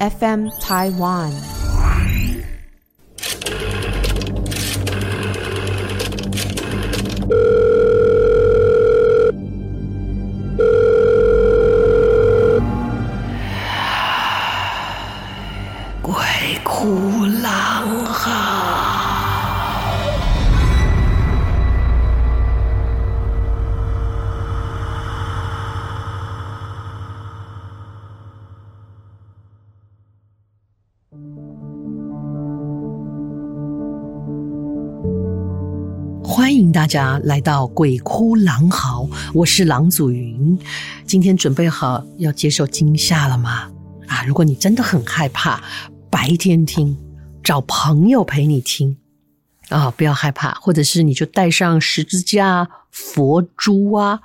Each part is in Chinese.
FM Taiwan。大家来到《鬼哭狼嚎》，我是郎祖云。今天准备好要接受惊吓了吗？啊，如果你真的很害怕，白天听，找朋友陪你听啊，不要害怕，或者是你就带上十字架、佛珠啊。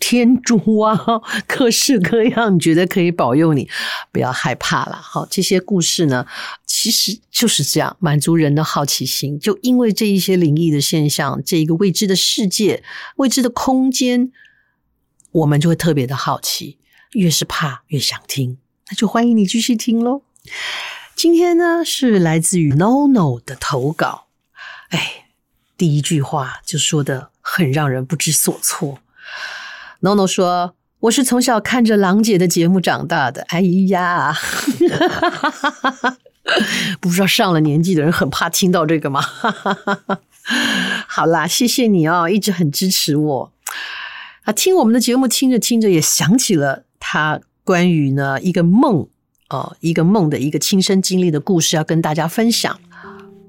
天珠啊，各式各样，你觉得可以保佑你，不要害怕了。好，这些故事呢，其实就是这样，满足人的好奇心。就因为这一些灵异的现象，这一个未知的世界、未知的空间，我们就会特别的好奇。越是怕，越想听，那就欢迎你继续听喽。今天呢，是来自于 NONO 的投稿。哎，第一句话就说得很让人不知所措。NONO 说：“我是从小看着郎姐的节目长大的。哎呀，不知道上了年纪的人很怕听到这个吗？好啦，谢谢你哦，一直很支持我啊。听我们的节目，听着听着也想起了他关于呢一个梦哦，一个梦的一个亲身经历的故事，要跟大家分享。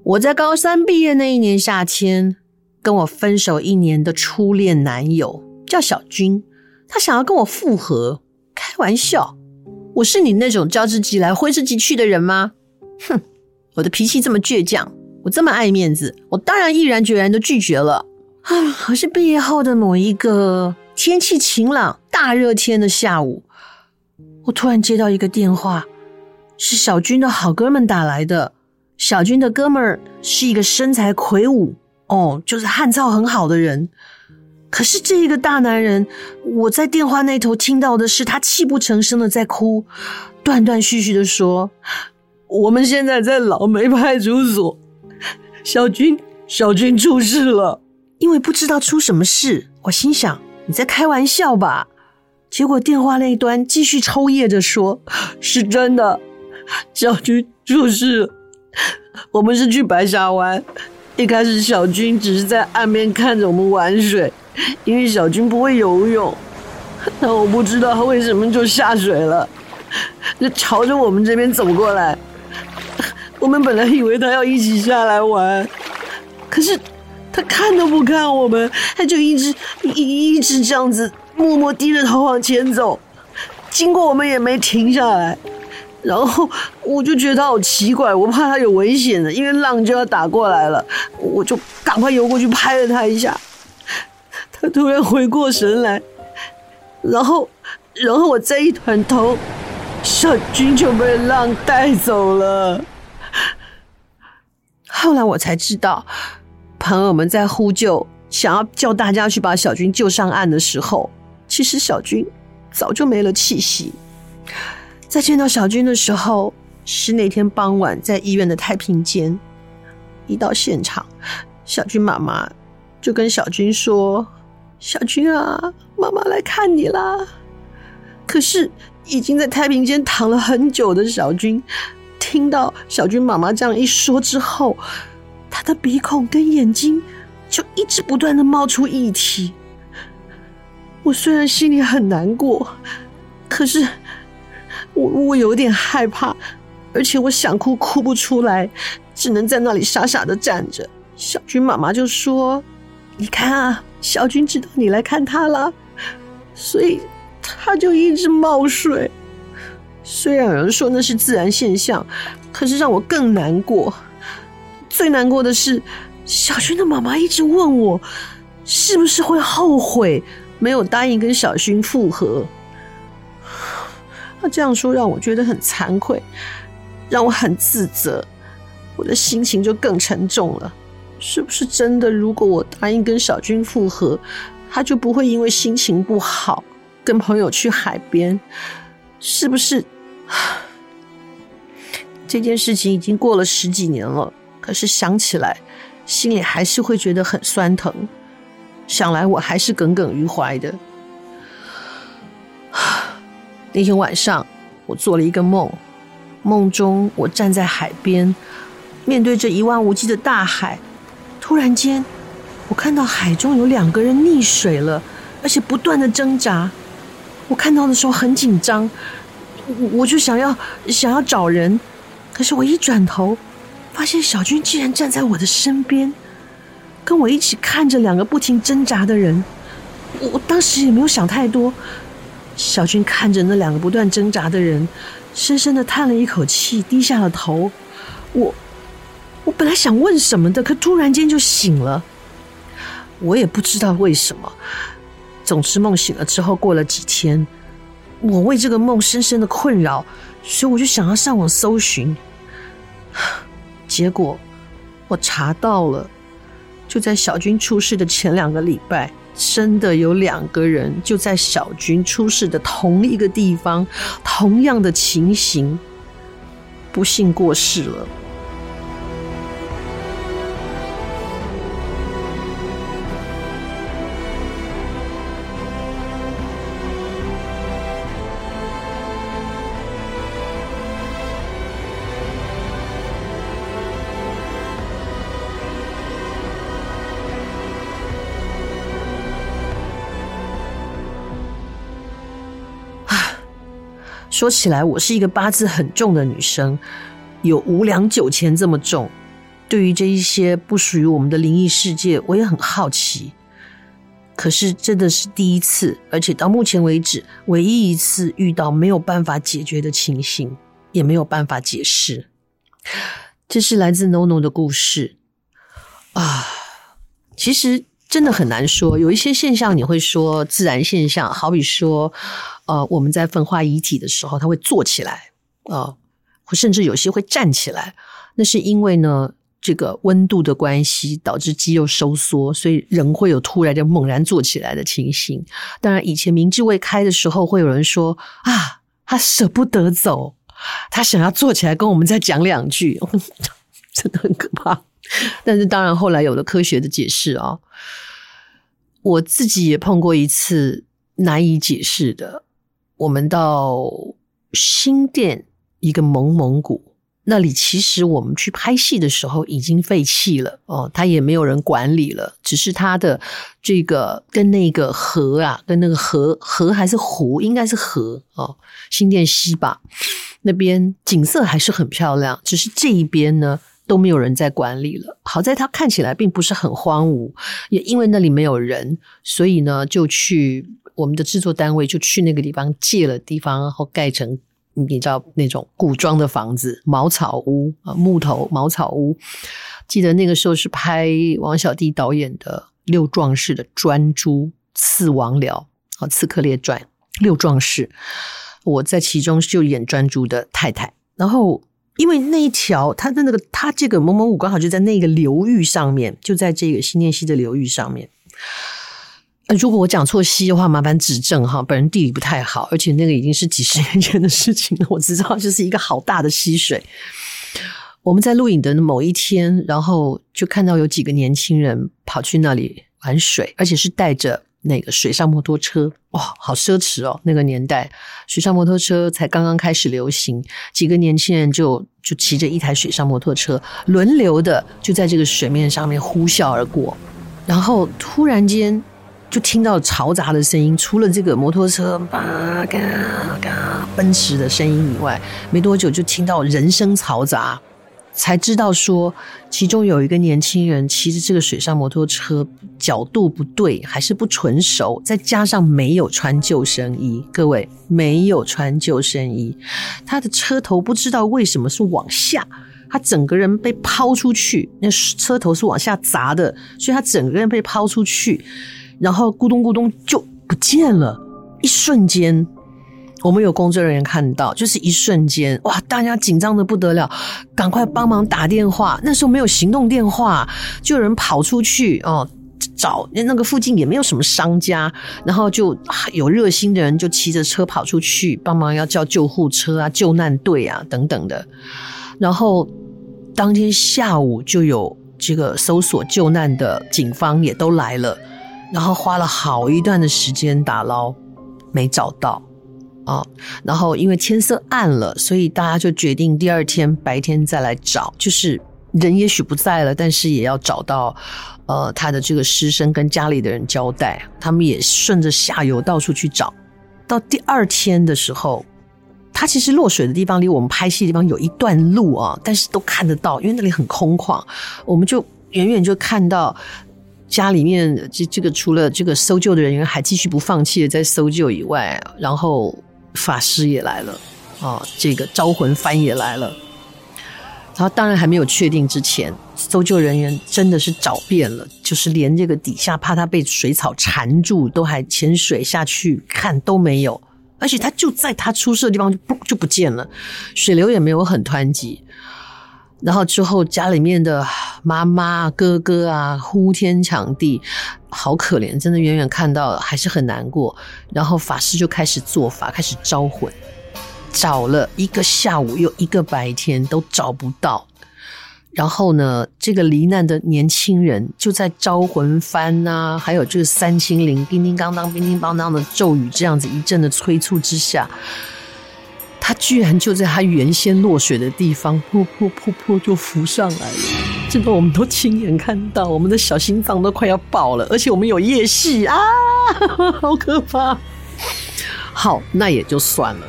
我在高三毕业那一年夏天，跟我分手一年的初恋男友。”叫小军，他想要跟我复合，开玩笑，我是你那种招之即来挥之即去的人吗？哼，我的脾气这么倔强，我这么爱面子，我当然毅然决然的拒绝了。啊，可是毕业后的某一个天气晴朗、大热天的下午，我突然接到一个电话，是小军的好哥们打来的。小军的哥们儿是一个身材魁梧，哦，就是汉草很好的人。可是这一个大男人，我在电话那头听到的是他泣不成声的在哭，断断续续的说：“我们现在在老梅派出所，小军，小军出事了。”因为不知道出什么事，我心想你在开玩笑吧？结果电话那一端继续抽噎着说：“是真的，小军出事了。我们是去白沙湾，一开始小军只是在岸边看着我们玩水。”因为小军不会游泳，但我不知道他为什么就下水了，就朝着我们这边走过来。我们本来以为他要一起下来玩，可是他看都不看我们，他就一直一一直这样子默默低着头往前走，经过我们也没停下来。然后我就觉得他好奇怪，我怕他有危险的，因为浪就要打过来了，我就赶快游过去拍了他一下。他突然回过神来，然后，然后我再一转头，小军就被浪带走了。后来我才知道，朋友们在呼救，想要叫大家去把小军救上岸的时候，其实小军早就没了气息。在见到小军的时候，是那天傍晚在医院的太平间。一到现场，小军妈妈就跟小军说。小军啊，妈妈来看你啦！可是已经在太平间躺了很久的小军，听到小军妈妈这样一说之后，他的鼻孔跟眼睛就一直不断的冒出液体。我虽然心里很难过，可是我我有点害怕，而且我想哭哭不出来，只能在那里傻傻的站着。小军妈妈就说：“你看啊。”小军知道你来看他了，所以他就一直冒水。虽然有人说那是自然现象，可是让我更难过。最难过的是，小军的妈妈一直问我，是不是会后悔没有答应跟小军复合。他这样说让我觉得很惭愧，让我很自责，我的心情就更沉重了。是不是真的？如果我答应跟小军复合，他就不会因为心情不好跟朋友去海边？是不是？这件事情已经过了十几年了，可是想起来，心里还是会觉得很酸疼。想来我还是耿耿于怀的。那天晚上，我做了一个梦，梦中我站在海边，面对着一望无际的大海。突然间，我看到海中有两个人溺水了，而且不断的挣扎。我看到的时候很紧张，我我就想要想要找人，可是我一转头，发现小军竟然站在我的身边。跟我一起看着两个不停挣扎的人，我我当时也没有想太多。小军看着那两个不断挣扎的人，深深的叹了一口气，低下了头。我我本来想问什么的，可突然间就醒了。我也不知道为什么。总之，梦醒了之后，过了几天，我为这个梦深深的困扰，所以我就想要上网搜寻。结果我查到了。就在小军出事的前两个礼拜，真的有两个人就在小军出事的同一个地方，同样的情形，不幸过世了。说起来，我是一个八字很重的女生，有五两九钱这么重。对于这一些不属于我们的灵异世界，我也很好奇。可是真的是第一次，而且到目前为止，唯一一次遇到没有办法解决的情形，也没有办法解释。这是来自 NoNo 的故事啊。其实真的很难说，有一些现象你会说自然现象，好比说。呃，我们在焚化遗体的时候，他会坐起来，呃，甚至有些会站起来。那是因为呢，这个温度的关系导致肌肉收缩，所以人会有突然就猛然坐起来的情形。当然，以前民智未开的时候，会有人说啊，他舍不得走，他想要坐起来跟我们再讲两句，真的很可怕。但是，当然后来有了科学的解释啊，我自己也碰过一次难以解释的。我们到新店一个蒙蒙古那里，其实我们去拍戏的时候已经废弃了哦，它也没有人管理了，只是它的这个跟那个河啊，跟那个河河还是湖，应该是河哦，新店西吧，那边景色还是很漂亮，只是这一边呢都没有人在管理了。好在它看起来并不是很荒芜，也因为那里没有人，所以呢就去。我们的制作单位就去那个地方借了地方，然后盖成你知道那种古装的房子，茅草屋啊，木头茅草屋。记得那个时候是拍王小弟导演的《六壮士》的专诸刺王僚啊，《刺客列传》六壮士，我在其中就演专诸的太太。然后因为那一条他的那个他这个蒙蒙古刚好就在那个流域上面，就在这个新店溪的流域上面。如果我讲错溪的话，麻烦指正哈。本人地理不太好，而且那个已经是几十年前的事情了。我知道就是一个好大的溪水。我们在录影的某一天，然后就看到有几个年轻人跑去那里玩水，而且是带着那个水上摩托车。哇，好奢侈哦！那个年代，水上摩托车才刚刚开始流行，几个年轻人就就骑着一台水上摩托车，轮流的就在这个水面上面呼啸而过，然后突然间。就听到嘈杂的声音，除了这个摩托车吧嘎嘎奔驰的声音以外，没多久就听到人声嘈杂，才知道说其中有一个年轻人骑着这个水上摩托车角度不对，还是不纯熟，再加上没有穿救生衣，各位没有穿救生衣，他的车头不知道为什么是往下，他整个人被抛出去，那车头是往下砸的，所以他整个人被抛出去。然后咕咚咕咚就不见了，一瞬间，我们有工作人员看到，就是一瞬间，哇！大家紧张的不得了，赶快帮忙打电话。那时候没有行动电话，就有人跑出去哦，找那个附近也没有什么商家，然后就有热心的人就骑着车跑出去帮忙，要叫救护车啊、救难队啊等等的。然后当天下午就有这个搜索救难的警方也都来了，然后花了好一段的时间打捞，没找到啊。然后因为天色暗了，所以大家就决定第二天白天再来找，就是人也许不在了，但是也要找到呃他的这个尸身跟家里的人交代。他们也顺着下游到处去找，到第二天的时候。他其实落水的地方离我们拍戏的地方有一段路啊，但是都看得到，因为那里很空旷，我们就远远就看到家里面这这个除了这个搜救的人员还继续不放弃的在搜救以外，然后法师也来了啊，这个招魂幡也来了，然后当然还没有确定之前，搜救人员真的是找遍了，就是连这个底下怕他被水草缠住，都还潜水下去看都没有。而且他就在他出事的地方就不就不见了，水流也没有很湍急。然后之后家里面的妈妈哥哥啊呼天抢地，好可怜，真的远远看到还是很难过。然后法师就开始做法，开始招魂，找了一个下午又一个白天都找不到。然后呢，这个罹难的年轻人就在招魂幡啊，还有这个三清灵叮叮当当、叮叮当当的咒语这样子一阵的催促之下，他居然就在他原先落水的地方，噗噗噗噗就浮上来了。真的我们都亲眼看到，我们的小心脏都快要爆了，而且我们有夜戏啊，好可怕。好，那也就算了。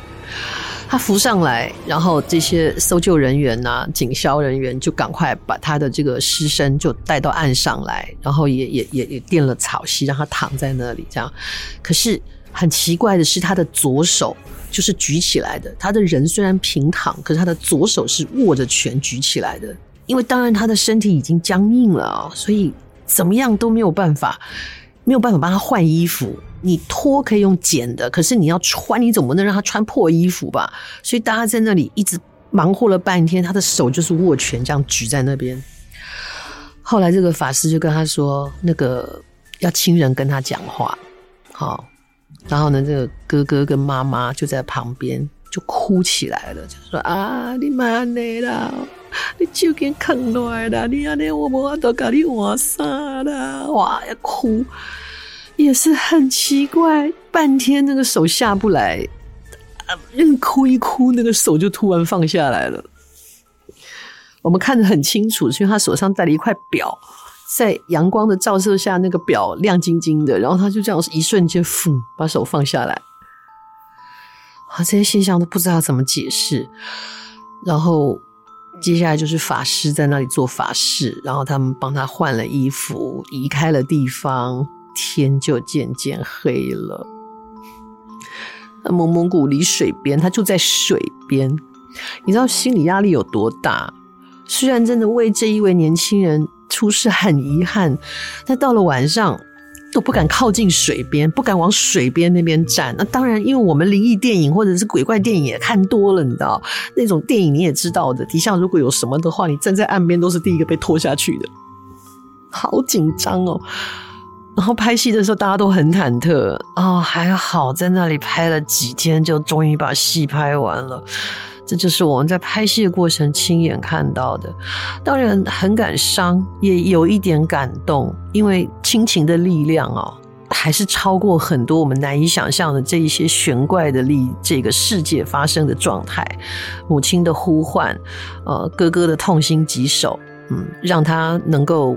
他浮上来，然后这些搜救人员呐、警消人员就赶快把他的这个尸身就带到岸上来，然后也也也也垫了草席，让他躺在那里。这样，可是很奇怪的是，他的左手就是举起来的。他的人虽然平躺，可是他的左手是握着拳举起来的，因为当然他的身体已经僵硬了，所以怎么样都没有办法，没有办法帮他换衣服。你脱可以用剪的，可是你要穿，你总不能让他穿破衣服吧？所以大家在那里一直忙活了半天，他的手就是握拳这样举在那边。后来这个法师就跟他说：“那个要亲人跟他讲话。”好，然后呢，这个哥哥跟妈妈就在旁边就哭起来了，就说：“啊，你妈呢啦？你就给啃来了，你阿那我我都搞你换衫啦，哇，要哭。”也是很奇怪，半天那个手下不来，啊，哭一哭，那个手就突然放下来了。我们看得很清楚，是因为他手上戴了一块表，在阳光的照射下，那个表亮晶晶的，然后他就这样一瞬间，噗，把手放下来。啊，这些现象都不知道怎么解释。然后接下来就是法师在那里做法事，然后他们帮他换了衣服，移开了地方。天就渐渐黑了。那蒙蒙古离水边，他就在水边。你知道心理压力有多大？虽然真的为这一位年轻人出事很遗憾，但到了晚上都不敢靠近水边，不敢往水边那边站。那当然，因为我们灵异电影或者是鬼怪电影也看多了，你知道那种电影你也知道的。底下如果有什么的话，你站在岸边都是第一个被拖下去的，好紧张哦。然后拍戏的时候，大家都很忐忑哦，还好在那里拍了几天，就终于把戏拍完了。这就是我们在拍戏的过程亲眼看到的，当然很感伤，也有一点感动，因为亲情的力量哦，还是超过很多我们难以想象的这一些玄怪的力，这个世界发生的状态。母亲的呼唤，呃，哥哥的痛心疾首，嗯，让他能够。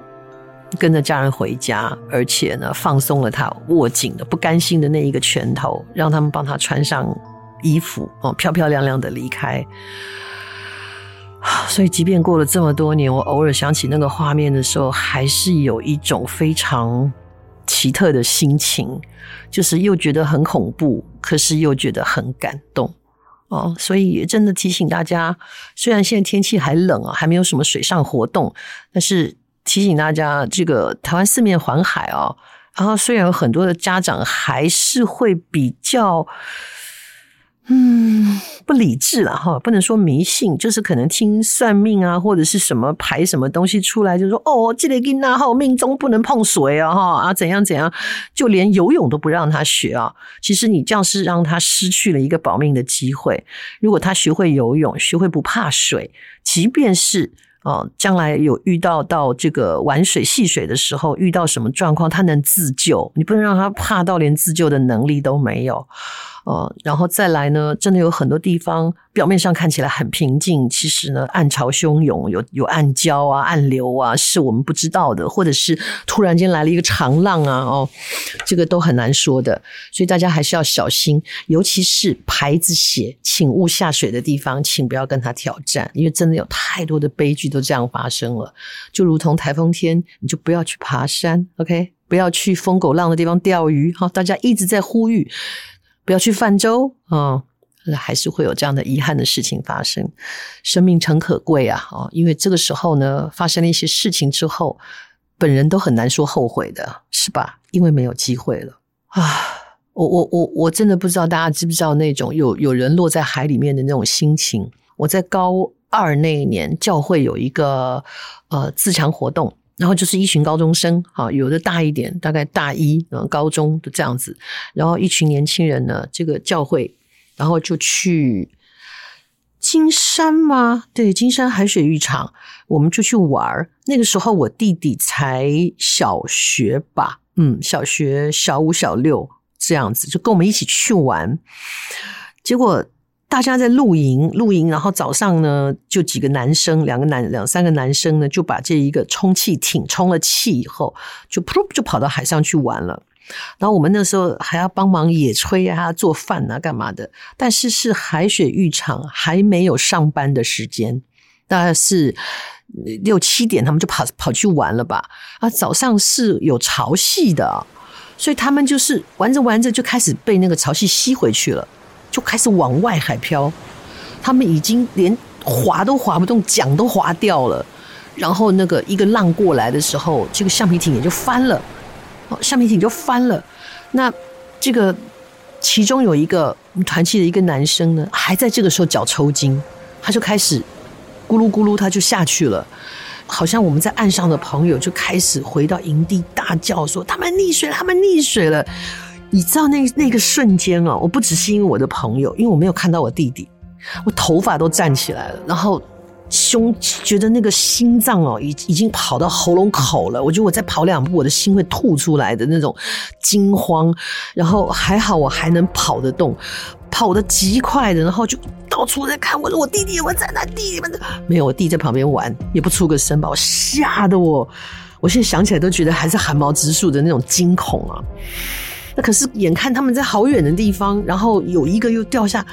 跟着家人回家，而且呢，放松了他握紧的不甘心的那一个拳头，让他们帮他穿上衣服，哦，漂漂亮亮的离开。所以，即便过了这么多年，我偶尔想起那个画面的时候，还是有一种非常奇特的心情，就是又觉得很恐怖，可是又觉得很感动。哦，所以真的提醒大家，虽然现在天气还冷啊，还没有什么水上活动，但是。提醒大家，这个台湾四面环海哦，然后虽然有很多的家长还是会比较嗯，不理智了哈，不能说迷信，就是可能听算命啊，或者是什么排什么东西出来，就说哦，这个囡仔哈命中不能碰水啊哈啊怎样怎样，就连游泳都不让他学啊。其实你这样是让他失去了一个保命的机会。如果他学会游泳，学会不怕水，即便是。哦，将来有遇到到这个玩水戏水的时候，遇到什么状况，他能自救，你不能让他怕到连自救的能力都没有。哦，然后再来呢，真的有很多地方表面上看起来很平静，其实呢暗潮汹涌，有有暗礁啊、暗流啊，是我们不知道的，或者是突然间来了一个长浪啊，哦，这个都很难说的，所以大家还是要小心，尤其是牌子写“请勿下水”的地方，请不要跟他挑战，因为真的有太多的悲剧都这样发生了，就如同台风天，你就不要去爬山，OK，不要去疯狗浪的地方钓鱼，好，大家一直在呼吁。不要去泛舟啊，还是会有这样的遗憾的事情发生。生命诚可贵啊，哦，因为这个时候呢，发生了一些事情之后，本人都很难说后悔的，是吧？因为没有机会了啊！我我我我真的不知道大家知不知道那种有有人落在海里面的那种心情。我在高二那一年，教会有一个呃自强活动。然后就是一群高中生，哈，有的大一点，大概大一，嗯，高中的这样子。然后一群年轻人呢，这个教会，然后就去金山吗？对，金山海水浴场，我们就去玩。那个时候我弟弟才小学吧，嗯，小学小五、小六这样子，就跟我们一起去玩。结果。大家在露营，露营，然后早上呢，就几个男生，两个男，两三个男生呢，就把这一个充气艇充了气以后，就噗就跑到海上去玩了。然后我们那时候还要帮忙野炊啊，做饭啊，干嘛的？但是是海水浴场还没有上班的时间，大概是六七点，他们就跑跑去玩了吧？啊，早上是有潮汐的，所以他们就是玩着玩着就开始被那个潮汐吸回去了。就开始往外海漂，他们已经连划都划不动，桨都划掉了。然后那个一个浪过来的时候，这个橡皮艇也就翻了。橡皮艇就翻了。那这个其中有一个我们团契的一个男生呢，还在这个时候脚抽筋，他就开始咕噜咕噜，他就下去了。好像我们在岸上的朋友就开始回到营地大叫说：“他们溺水了，他们溺水了。”你知道那那个瞬间啊，我不只是因为我的朋友，因为我没有看到我弟弟，我头发都站起来了，然后胸觉得那个心脏哦，已已经跑到喉咙口了，我觉得我再跑两步，我的心会吐出来的那种惊慌。然后还好我还能跑得动，跑得极快的，然后就到处在看，我说我弟弟有没有在哪？弟弟们没有，我弟在旁边玩，也不出个声，把我吓得我，我现在想起来都觉得还是汗毛直竖的那种惊恐啊。那可是眼看他们在好远的地方，然后有一个又掉下，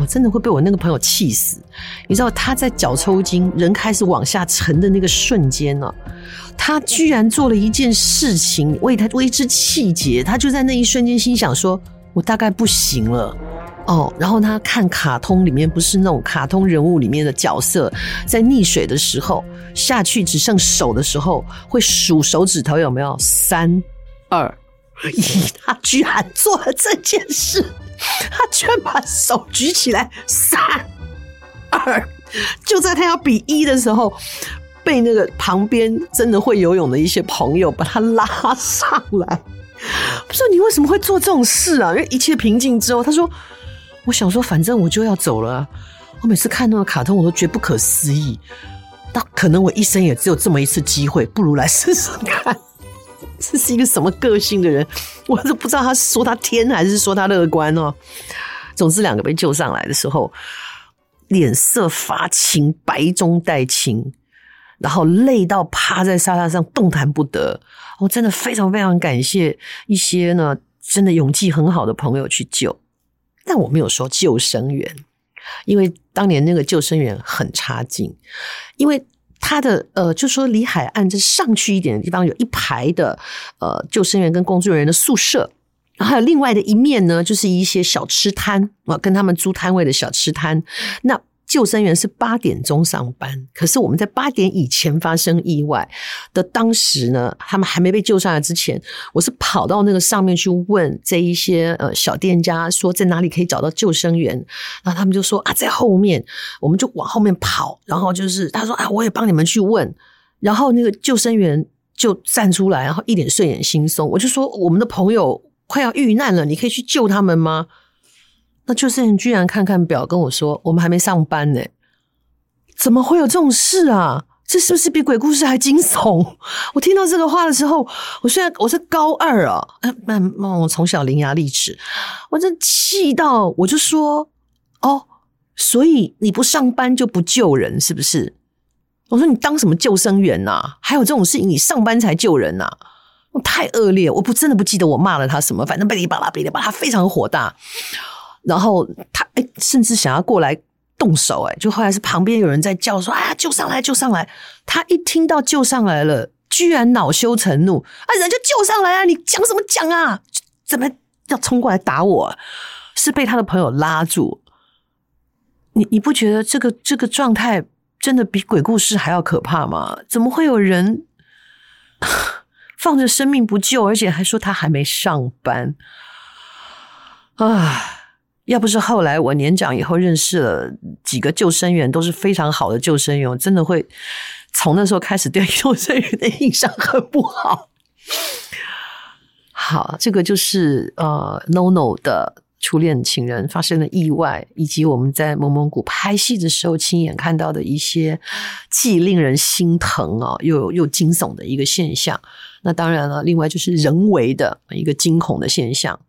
我真的会被我那个朋友气死。你知道他在脚抽筋，人开始往下沉的那个瞬间呢，他居然做了一件事情，为他为之气结。他就在那一瞬间心想说：“我大概不行了。”哦，然后他看卡通里面不是那种卡通人物里面的角色，在溺水的时候下去只剩手的时候会数手指头有没有？三二。咦，他居然做了这件事！他居然把手举起来，三二，就在他要比一的时候，被那个旁边真的会游泳的一些朋友把他拉上来。不说你为什么会做这种事啊？因为一切平静之后，他说：“我想说，反正我就要走了。我每次看那个卡通，我都觉得不可思议。那可能我一生也只有这么一次机会，不如来试试看。”这是一个什么个性的人？我都不知道他是说他天还是说他乐观哦。总之，两个被救上来的时候，脸色发青，白中带青，然后累到趴在沙发上动弹不得。我真的非常非常感谢一些呢，真的勇气很好的朋友去救。但我没有说救生员，因为当年那个救生员很差劲，因为。它的呃，就说离海岸这上去一点的地方，有一排的呃救生员跟工作人员的宿舍，然后还有另外的一面呢，就是一些小吃摊啊，跟他们租摊位的小吃摊。那救生员是八点钟上班，可是我们在八点以前发生意外的当时呢，他们还没被救上来之前，我是跑到那个上面去问这一些呃小店家说在哪里可以找到救生员，然后他们就说啊在后面，我们就往后面跑，然后就是他说啊我也帮你们去问，然后那个救生员就站出来，然后一脸睡眼惺忪，我就说我们的朋友快要遇难了，你可以去救他们吗？那救生员居然看看表跟我说：“我们还没上班呢，怎么会有这种事啊？这是不是比鬼故事还惊悚？” 我听到这个话的时候，我现在我是高二啊，那那我从小伶牙俐齿，我真气到我就说：“哦，所以你不上班就不救人是不是？”我说：“你当什么救生员呐？还有这种事情，你上班才救人呐？我太恶劣！我不真的不记得我骂了他什么，反正哔哩吧啦哔哩吧啦，他非常火大。”然后他哎，甚至想要过来动手哎，就后来是旁边有人在叫说：“啊，救上来，救上来！”他一听到救上来了，居然恼羞成怒啊！人就救上来啊，你讲什么讲啊？怎么要冲过来打我？是被他的朋友拉住。你你不觉得这个这个状态真的比鬼故事还要可怕吗？怎么会有人 放着生命不救，而且还说他还没上班啊？要不是后来我年长以后认识了几个救生员，都是非常好的救生员，我真的会从那时候开始对救生员的印象很不好。好，这个就是呃，NONO 的初恋情人发生了意外，以及我们在蒙蒙古拍戏的时候亲眼看到的一些既令人心疼啊，又又惊悚的一个现象。那当然了，另外就是人为的一个惊恐的现象。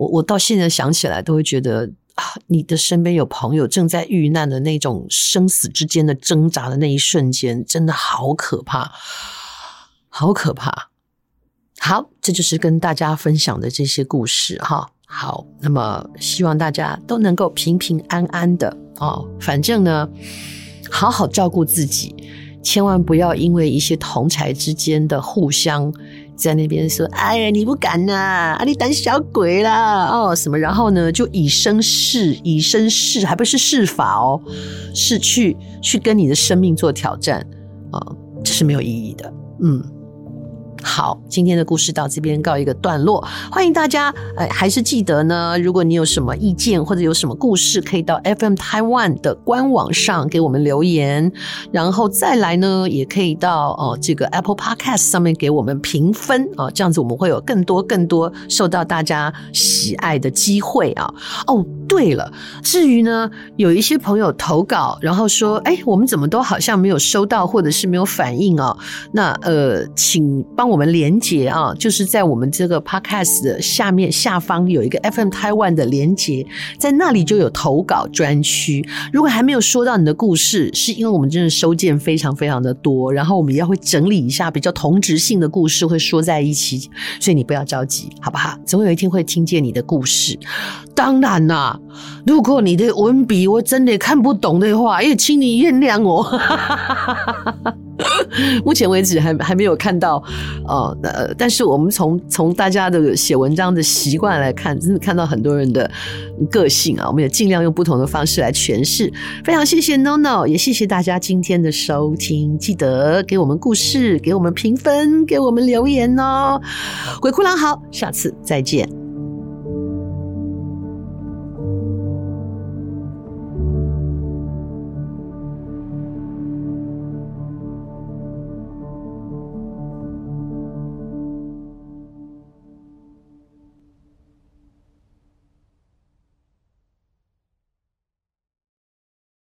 我我到现在想起来都会觉得啊，你的身边有朋友正在遇难的那种生死之间的挣扎的那一瞬间，真的好可怕，好可怕。好，这就是跟大家分享的这些故事哈。好，那么希望大家都能够平平安安的哦。反正呢，好好照顾自己，千万不要因为一些同侪之间的互相。在那边说：“哎呀，你不敢呐，啊，你胆小鬼啦，哦，什么？然后呢，就以身试，以身试，还不是试法哦，是去去跟你的生命做挑战啊，这是没有意义的，嗯。”好，今天的故事到这边告一个段落。欢迎大家，呃，还是记得呢，如果你有什么意见或者有什么故事，可以到 FM Taiwan 的官网上给我们留言。然后再来呢，也可以到哦这个 Apple Podcast 上面给我们评分啊，这样子我们会有更多更多受到大家喜爱的机会啊。哦，对了，至于呢，有一些朋友投稿，然后说，哎，我们怎么都好像没有收到，或者是没有反应哦。那呃，请帮。我们连接啊，就是在我们这个 podcast 的下面下方有一个 FM Taiwan 的连接，在那里就有投稿专区。如果还没有说到你的故事，是因为我们真的收件非常非常的多，然后我们也会整理一下比较同质性的故事，会说在一起，所以你不要着急，好不好？总有一天会听见你的故事。当然啦，如果你的文笔我真的看不懂的话，也请你原谅我。目前为止还还没有看到，呃，但是我们从从大家的写文章的习惯来看，真的看到很多人的个性啊，我们也尽量用不同的方式来诠释。非常谢谢 NONO，也谢谢大家今天的收听，记得给我们故事，给我们评分，给我们留言哦。鬼哭狼嚎，下次再见。